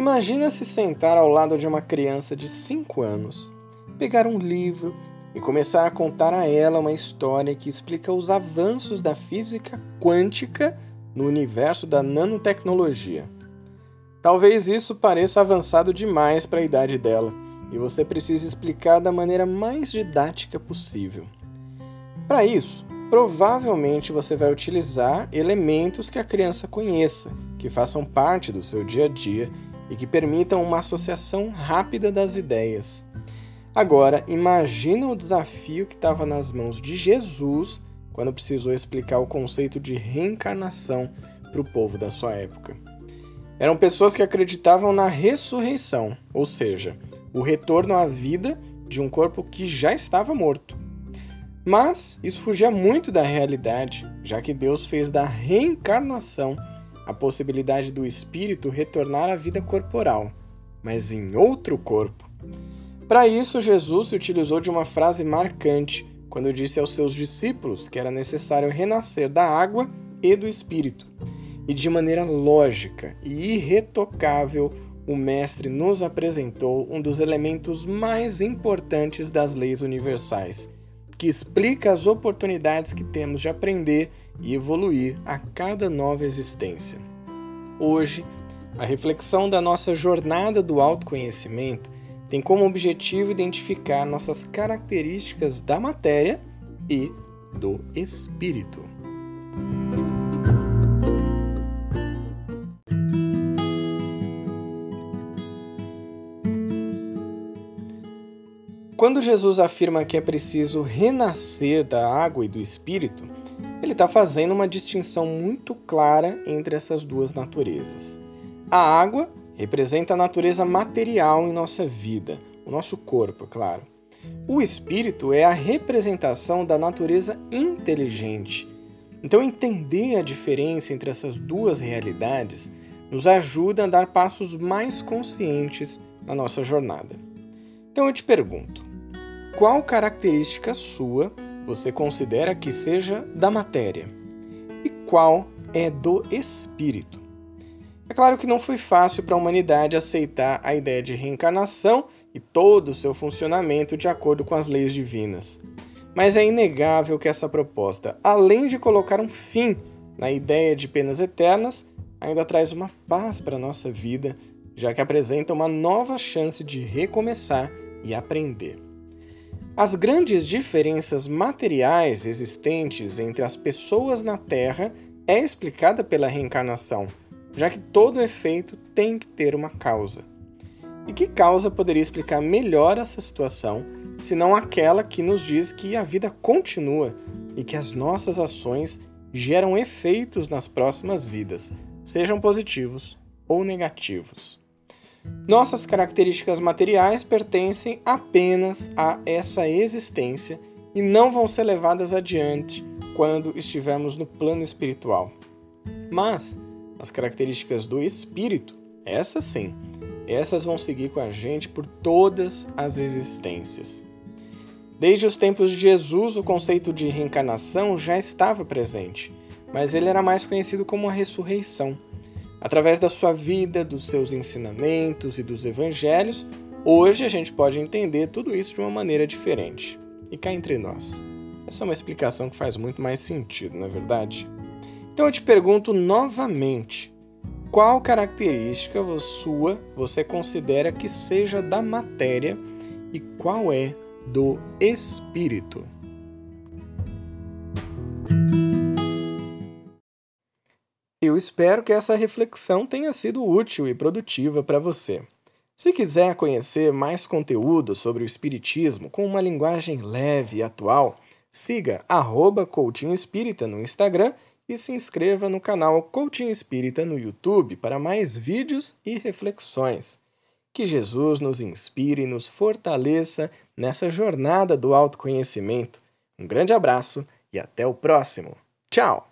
Imagina se sentar ao lado de uma criança de 5 anos, pegar um livro e começar a contar a ela uma história que explica os avanços da física quântica no universo da nanotecnologia. Talvez isso pareça avançado demais para a idade dela e você precise explicar da maneira mais didática possível. Para isso, provavelmente você vai utilizar elementos que a criança conheça, que façam parte do seu dia a dia e que permitam uma associação rápida das ideias. Agora, imagina o desafio que estava nas mãos de Jesus quando precisou explicar o conceito de reencarnação para o povo da sua época. Eram pessoas que acreditavam na ressurreição, ou seja, o retorno à vida de um corpo que já estava morto. Mas isso fugia muito da realidade, já que Deus fez da reencarnação a possibilidade do espírito retornar à vida corporal, mas em outro corpo. Para isso, Jesus se utilizou de uma frase marcante quando disse aos seus discípulos que era necessário renascer da água e do espírito. E de maneira lógica e irretocável, o Mestre nos apresentou um dos elementos mais importantes das leis universais, que explica as oportunidades que temos de aprender e evoluir a cada nova existência. Hoje, a reflexão da nossa jornada do autoconhecimento tem como objetivo identificar nossas características da matéria e do espírito. Quando Jesus afirma que é preciso renascer da água e do espírito, ele está fazendo uma distinção muito clara entre essas duas naturezas. A água representa a natureza material em nossa vida, o nosso corpo, claro. O espírito é a representação da natureza inteligente. Então, entender a diferença entre essas duas realidades nos ajuda a dar passos mais conscientes na nossa jornada. Então, eu te pergunto: qual característica sua você considera que seja da matéria e qual é do espírito. É claro que não foi fácil para a humanidade aceitar a ideia de reencarnação e todo o seu funcionamento de acordo com as leis divinas. Mas é inegável que essa proposta, além de colocar um fim na ideia de penas eternas, ainda traz uma paz para a nossa vida, já que apresenta uma nova chance de recomeçar e aprender. As grandes diferenças materiais existentes entre as pessoas na Terra é explicada pela reencarnação, já que todo efeito tem que ter uma causa. E que causa poderia explicar melhor essa situação, senão aquela que nos diz que a vida continua e que as nossas ações geram efeitos nas próximas vidas, sejam positivos ou negativos? Nossas características materiais pertencem apenas a essa existência e não vão ser levadas adiante quando estivermos no plano espiritual. Mas as características do espírito, essas sim, essas vão seguir com a gente por todas as existências. Desde os tempos de Jesus, o conceito de reencarnação já estava presente, mas ele era mais conhecido como a ressurreição. Através da sua vida, dos seus ensinamentos e dos evangelhos, hoje a gente pode entender tudo isso de uma maneira diferente. E cá entre nós. Essa é uma explicação que faz muito mais sentido, não é verdade? Então eu te pergunto novamente: qual característica sua você considera que seja da matéria e qual é do espírito? Eu espero que essa reflexão tenha sido útil e produtiva para você. Se quiser conhecer mais conteúdo sobre o Espiritismo com uma linguagem leve e atual, siga arroba Espírita no Instagram e se inscreva no canal Coaching Espírita no YouTube para mais vídeos e reflexões. Que Jesus nos inspire e nos fortaleça nessa jornada do autoconhecimento. Um grande abraço e até o próximo. Tchau!